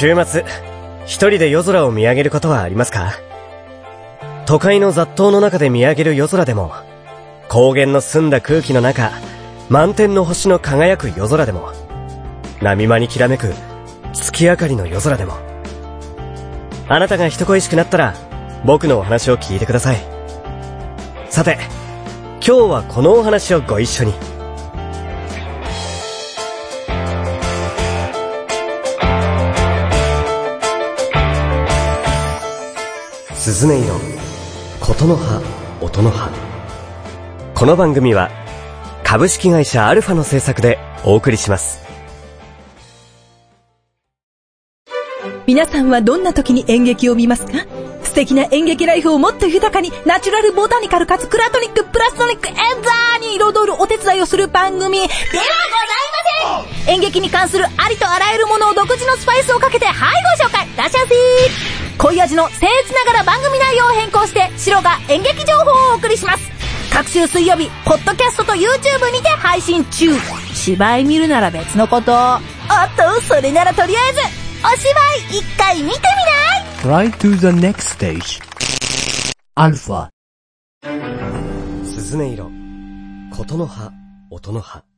週末、一人で夜空を見上げることはありますか？都会の雑踏の中で見上げる夜空でも、高原の澄んだ空気の中、満天の星の輝く夜空でも、波間にきらめく月明かりの夜空でも、あなたが人恋しくなったら、僕のお話を聞いてください。さて、今日はこのお話をご一緒に。鈴音色、琴の葉、音の葉。この番組は、株式会社アルファの制作でお送りします。皆さんはどんな時に演劇を見ますか？素敵な演劇ライフをもっと豊かに、ナチュラルボタニカルかつクラトニックプラストニックエンザーに彩るお手伝いをする番組。ではございません。演劇に関するありとあらゆるものを独自のスパイスをかけて、はいご紹介。らっしゃい。ませ濃い味の僭越ながら番組内容を変更して、白が演劇情報をお送りします。各週水曜日、ポッドキャストと YouTube にて配信中。芝居見るなら別のこと。おっと、それならとりあえず、お芝居一回見てみない ?Try to the next stage. アルファ。鈴音色、琴の葉、音の葉。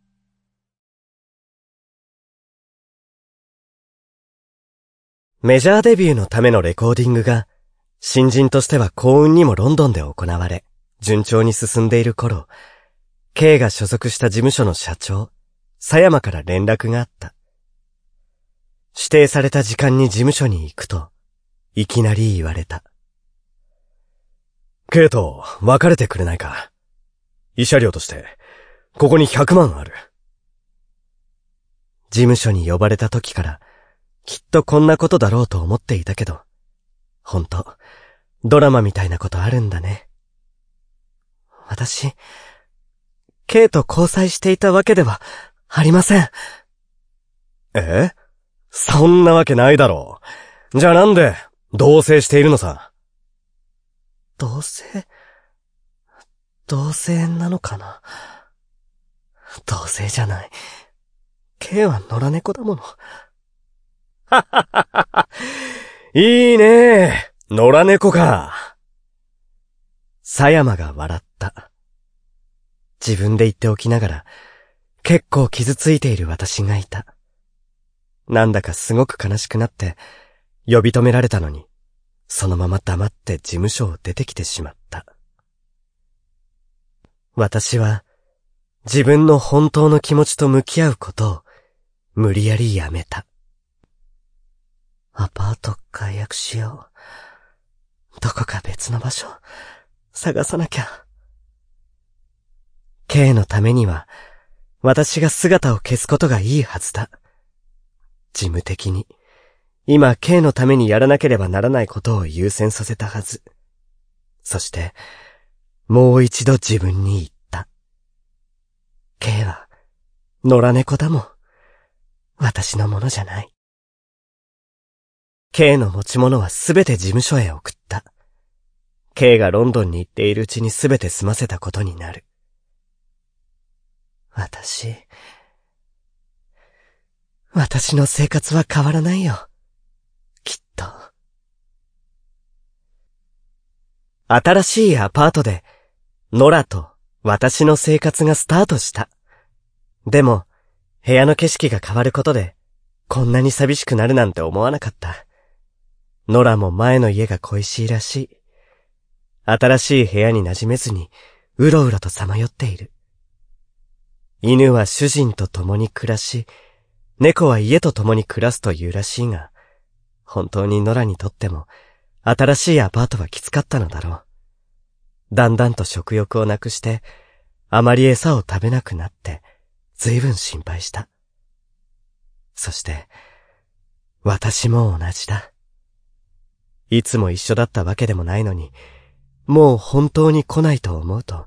メジャーデビューのためのレコーディングが、新人としては幸運にもロンドンで行われ、順調に進んでいる頃、K が所属した事務所の社長、佐山から連絡があった。指定された時間に事務所に行くと、いきなり言われた。K と別れてくれないか。慰謝料として、ここに100万ある。事務所に呼ばれた時から、きっとこんなことだろうと思っていたけど、ほんと、ドラマみたいなことあるんだね。私、K と交際していたわけではありません。え？そんなわけないだろう。じゃあなんで、同棲しているのさ？同棲？同棲なのかな？同棲じゃない。K は野良猫だもの。いいね野良猫か。狭山が笑った。自分で言っておきながら、結構傷ついている私がいた。なんだかすごく悲しくなって、呼び止められたのに、そのまま黙って事務所を出てきてしまった。私は、自分の本当の気持ちと向き合うことを、無理やりやめた。アパート解約しよう。どこか別の場所、探さなきゃ。K のためには、私が姿を消すことがいいはずだ。事務的に、今 K のためにやらなければならないことを優先させたはず。そして、もう一度自分に言った。K は、野良猫だもん。私のものじゃない。K の持ち物はすべて事務所へ送った。K がロンドンに行っているうちにすべて済ませたことになる。私、私の生活は変わらないよ。きっと。新しいアパートで、ノラと私の生活がスタートした。でも、部屋の景色が変わることで、こんなに寂しくなるなんて思わなかった。ノラも前の家が恋しいらしい。新しい部屋に馴染めずに、うろうろとさまよっている。犬は主人と共に暮らし、猫は家と共に暮らすというらしいが、本当にノラにとっても、新しいアパートはきつかったのだろう。だんだんと食欲をなくして、あまり餌を食べなくなって、ずいぶん心配した。そして、私も同じだ。いつも一緒だったわけでもないのに、もう本当に来ないと思うと、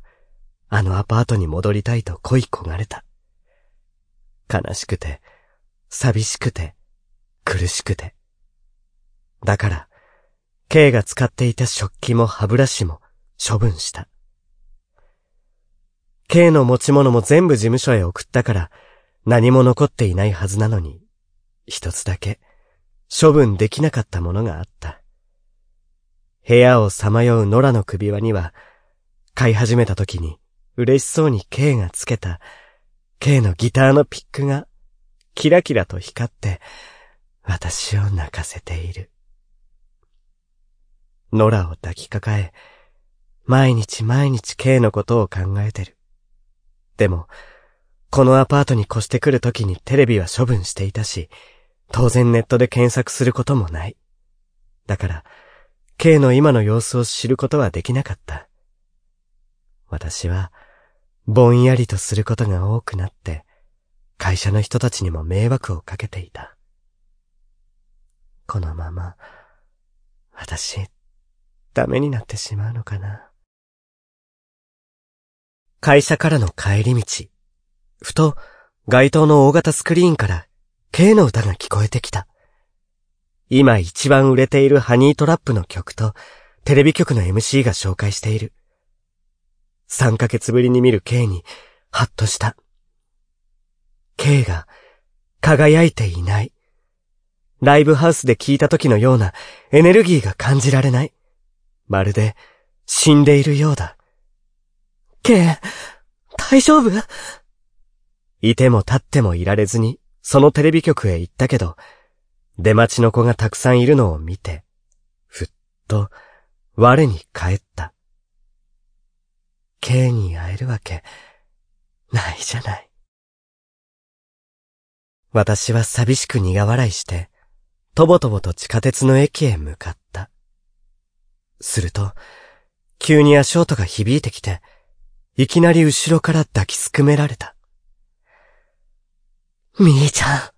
あのアパートに戻りたいと恋焦がれた。悲しくて、寂しくて、苦しくて。だから、K が使っていた食器も歯ブラシも処分した。K の持ち物も全部事務所へ送ったから、何も残っていないはずなのに、一つだけ、処分できなかったものがあった。部屋をさまよう野良の首輪には、飼い始めた時に嬉しそうに K がつけた K のギターのピックがキラキラと光って私を泣かせている。野良を抱きかかえ、毎日毎日 K のことを考えてる。でも、このアパートに越してくるときにテレビは処分していたし、当然ネットで検索することもない。だから、K の今の様子を知ることはできなかった。私は、ぼんやりとすることが多くなって、会社の人たちにも迷惑をかけていた。このまま、私、ダメになってしまうのかな。会社からの帰り道、ふと街頭の大型スクリーンから K の歌が聞こえてきた。今一番売れているハニートラップの曲とテレビ局の MC が紹介している。3ヶ月ぶりに見る K にハッとした。K が輝いていない。ライブハウスで聞いた時のようなエネルギーが感じられない。まるで死んでいるようだ。K、大丈夫？いても立ってもいられずに、そのテレビ局へ行ったけど、出待ちの子がたくさんいるのを見て、ふっと我に帰った。K に会えるわけないじゃない。私は寂しく苦笑いして、とぼとぼと地下鉄の駅へ向かった。すると、急に足音が響いてきて、いきなり後ろから抱きすくめられた。みーちゃん。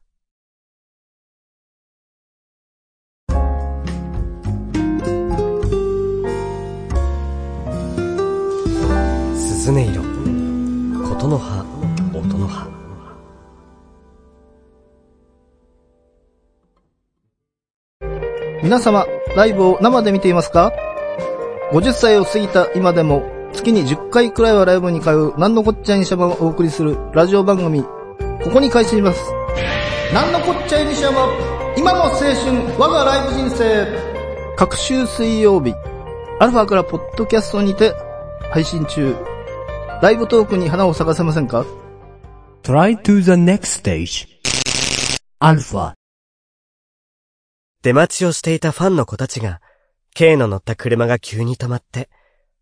鈴音色、琴の葉、音の葉。皆様、ライブを生で見ていますか ?50 歳を過ぎた今でも、月に10回くらいはライブに通う、なんのこっちゃいにしゃばをお送りするラジオ番組、ここに開始します。なんのこっちゃいにしゃば、今の青春、我がライブ人生。各週水曜日、アルファからポッドキャストにて配信中。ライブトークに花を咲かせませんか ?Try to the next stage. アルファ。出待ちをしていたファンの子たちが、K の乗った車が急に止まって、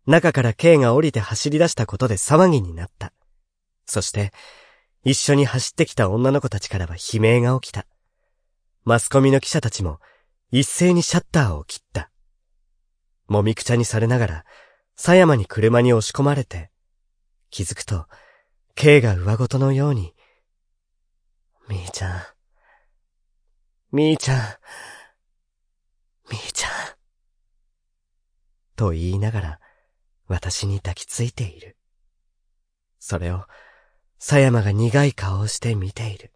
中から K が降りて走り出したことで騒ぎになった。そして、一緒に走ってきた女の子たちからは悲鳴が起きた。マスコミの記者たちも一斉にシャッターを切った。もみくちゃにされながら、狭山に車に押し込まれて、気づくと、K が上ごとのように、みーちゃん、みーちゃん、みーちゃん。と言いながら、私に抱きついている。それを、狭山が苦い顔をして見ている。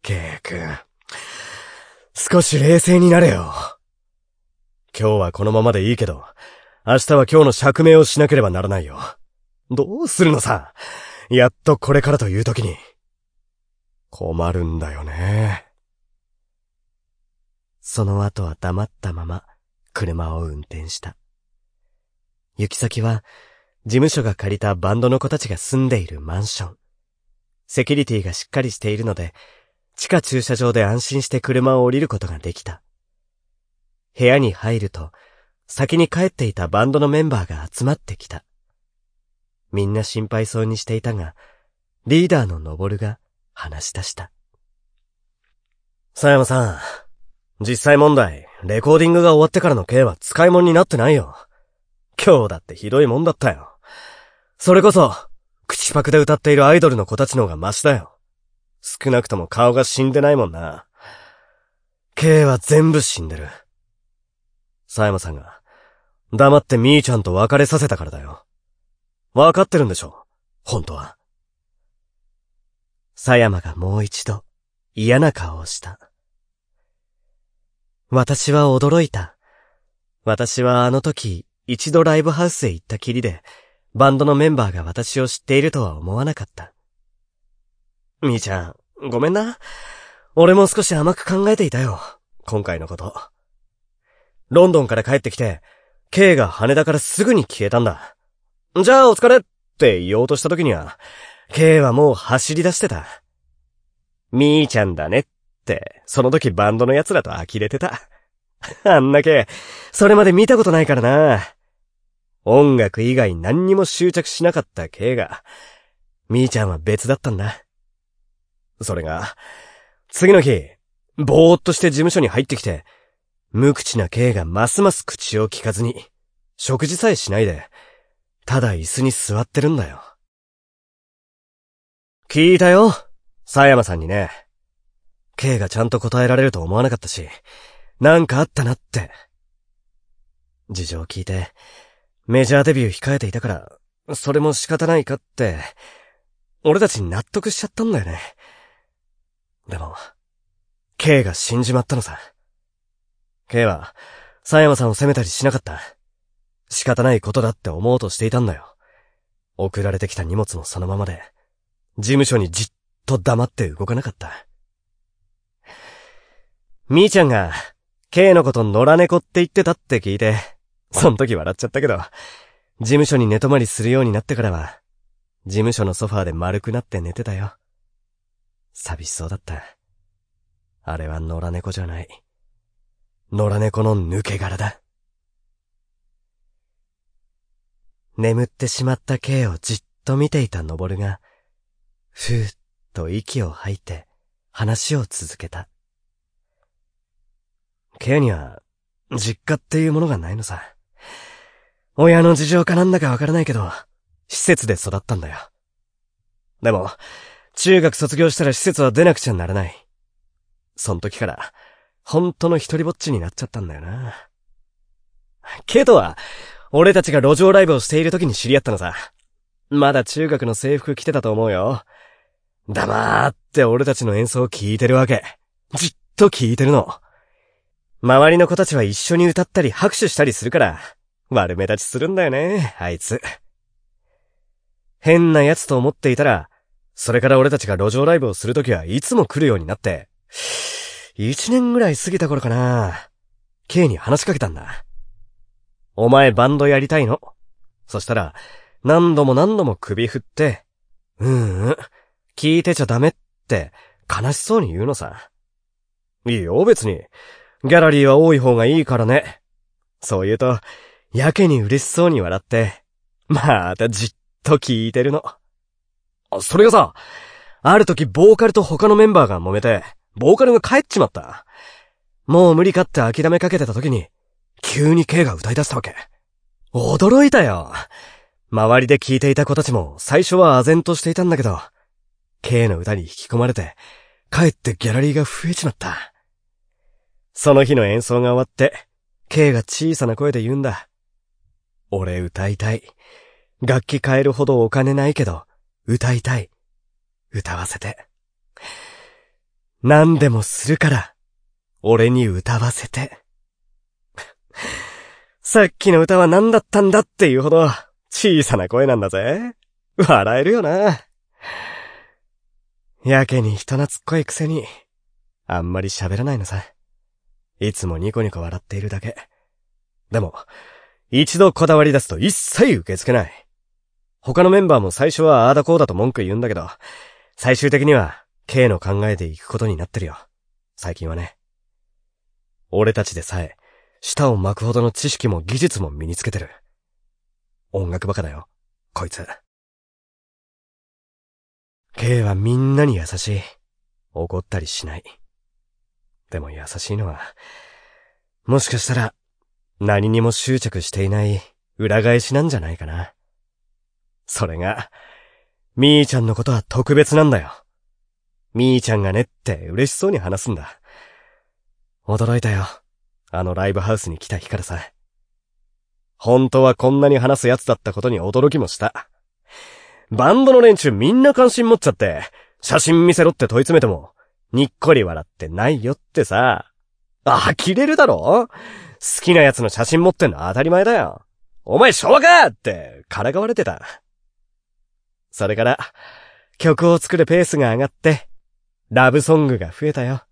ケイ君、少し冷静になれよ。今日はこのままでいいけど、明日は今日の釈明をしなければならないよ。どうするのさ？やっとこれからという時に。困るんだよね。その後は黙ったまま、車を運転した。行き先は、事務所が借りたバンドの子たちが住んでいるマンション。セキュリティがしっかりしているので、地下駐車場で安心して車を降りることができた。部屋に入ると、先に帰っていたバンドのメンバーが集まってきた。みんな心配そうにしていたが、リーダーのノボルが話し出した。佐山さん、実際問題、レコーディングが終わってからの K は使い物になってないよ。今日だってひどいもんだったよ。それこそ、口パクで歌っているアイドルの子たちの方がマシだよ。少なくとも顔が死んでないもんな。K は全部死んでる。佐山さんが、黙ってみーちゃんと別れさせたからだよ。わかってるんでしょ本当は。佐山がもう一度、嫌な顔をした。私は驚いた。私はあの時、一度ライブハウスへ行ったきりで、バンドのメンバーが私を知っているとは思わなかった。みーちゃん、ごめんな。俺も少し甘く考えていたよ。今回のこと。ロンドンから帰ってきて、K が羽田からすぐに消えたんだ。じゃあお疲れって言おうとした時には、K はもう走り出してた。みーちゃんだねって、その時バンドの奴らと呆れてた。あんな K、それまで見たことないからな。音楽以外何にも執着しなかった K が、みーちゃんは別だったんだ。それが、次の日、ぼーっとして事務所に入ってきて、無口な K がますます口を聞かずに、食事さえしないで、ただ椅子に座ってるんだよ。聞いたよ、佐山さんにね。K がちゃんと答えられると思わなかったし、なんかあったなって。事情を聞いて、メジャーデビュー控えていたから、それも仕方ないかって、俺たちに納得しちゃったんだよね。でも、K が死んじまったのさ。K は、佐山さんを責めたりしなかった。仕方ないことだって思おうとしていたんだよ。送られてきた荷物もそのままで、事務所にじっと黙って動かなかった。みーちゃんが、K のこと野良猫って言ってたって聞いて、そん時笑っちゃったけど、事務所に寝泊まりするようになってからは、事務所のソファーで丸くなって寝てたよ。寂しそうだった。あれは野良猫じゃない。野良猫の抜け殻だ。眠ってしまった K をじっと見ていた登が、ふーっと息を吐いて話を続けた。K には実家っていうものがないのさ。親の事情かなんだかわからないけど、施設で育ったんだよ。でも、中学卒業したら施設は出なくちゃならない。そん時から、本当の一人ぼっちになっちゃったんだよな。ケイトは、俺たちが路上ライブをしている時に知り合ったのさ。まだ中学の制服着てたと思うよ。黙って俺たちの演奏を聴いてるわけ。じっと聴いてるの。周りの子たちは一緒に歌ったり拍手したりするから、悪目立ちするんだよね、あいつ。変な奴と思っていたら、それから俺たちが路上ライブをするときはいつも来るようになって、一年ぐらい過ぎた頃かな、K に話しかけたんだ。お前バンドやりたいの？そしたら、何度も何度も首振って、うんうん、聞いてちゃダメって悲しそうに言うのさ。いいよ、別に。ギャラリーは多い方がいいからね。そう言うと、やけに嬉しそうに笑って、またじっと聞いてるの。それがさ、ある時ボーカルと他のメンバーが揉めて、ボーカルが帰っちまった。もう無理かって諦めかけてた時に、急に K が歌い出したわけ。驚いたよ。周りで聴いていた子たちも最初は唖然としていたんだけど、K の歌に引き込まれて、帰ってギャラリーが増えちまった。その日の演奏が終わって、K が小さな声で言うんだ。俺歌いたい。楽器買えるほどお金ないけど、歌いたい。歌わせて。何でもするから、俺に歌わせて。さっきの歌は何だったんだっていうほど小さな声なんだぜ。笑えるよな。やけに人懐っこいくせに、あんまり喋らないのさ。いつもニコニコ笑っているだけ。でも、一度こだわり出すと一切受け付けない。他のメンバーも最初はああだこうだと文句言うんだけど、最終的には K の考えでいくことになってるよ。最近はね。俺たちでさえ、舌を巻くほどの知識も技術も身につけてる。音楽バカだよ、こいつ。K はみんなに優しい。怒ったりしない。でも優しいのは、もしかしたら、何にも執着していない裏返しなんじゃないかな。それが、みーちゃんのことは特別なんだよ。みーちゃんがねって嬉しそうに話すんだ。驚いたよ。あのライブハウスに来た日からさ。本当はこんなに話す奴だったことに驚きもした。バンドの連中みんな関心持っちゃって、写真見せろって問い詰めても、にっこり笑ってないよってさ。あ呆れるだろ？好きな奴の写真持ってんの当たり前だよ。お前昭和かって、からかわれてた。それから、曲を作るペースが上がって、ラブソングが増えたよ。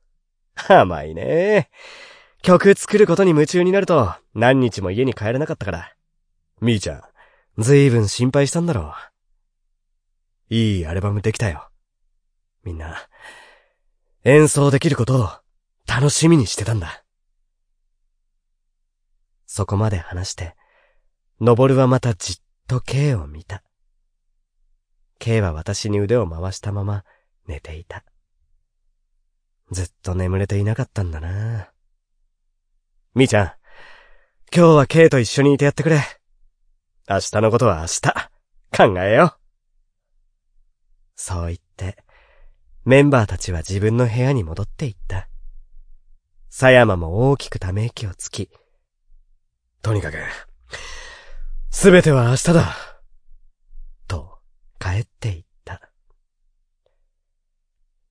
甘いね。曲作ることに夢中になると何日も家に帰れなかったから。みーちゃん、ずいぶん心配したんだろう。いいアルバムできたよ。みんな、演奏できることを楽しみにしてたんだ。そこまで話して、のぼるはまたじっと K を見た。K は私に腕を回したまま寝ていた。ずっと眠れていなかったんだな。みーちゃん、今日は K と一緒にいてやってくれ。明日のことは明日、考えよう。そう言って、メンバーたちは自分の部屋に戻っていった。狭山も大きくため息をつき、とにかく、すべては明日だ。と、帰っていった。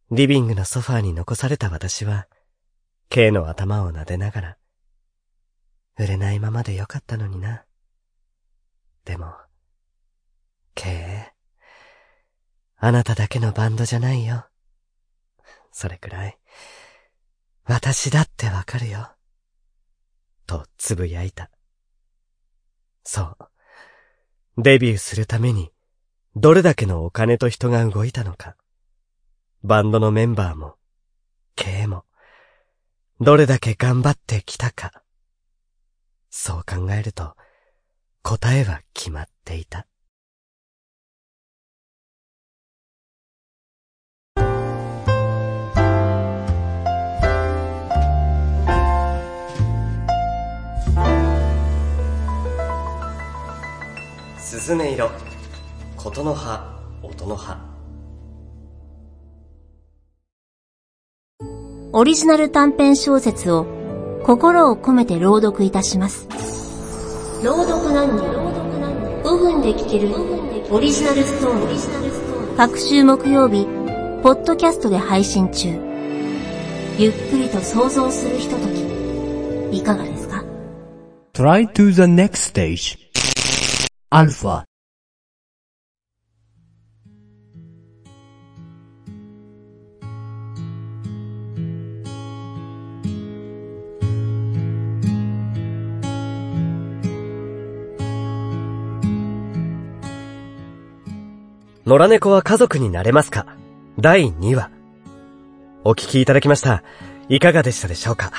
リビングのソファーに残された私は、K の頭を撫でながら、売れないままでよかったのにな。でも、K、あなただけのバンドじゃないよ。それくらい、私だってわかるよ。とつぶやいた。そう。デビューするために、どれだけのお金と人が動いたのか。バンドのメンバーも、K も、どれだけ頑張ってきたか。そう考えると、答えは決まっていた。すずめ色、ことの葉、音の葉。オリジナル短編小説を心を込めて朗読いたします。朗読何人5分で聞けるオリジナルストーリー。各週木曜日、ポッドキャストで配信中。ゆっくりと想像するひととき、いかがですか？Try to the next stage. 野良猫は家族になれますか？第2話。お聞きいただきました。いかがでしたでしょうか？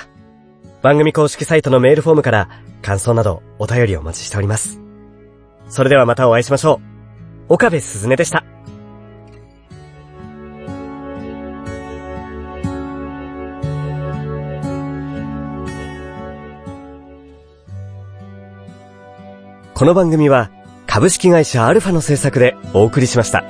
番組公式サイトのメールフォームから感想などお便りお待ちしております。それではまたお会いしましょう。岡部すずねでした。この番組は株式会社アルファの制作でお送りしました。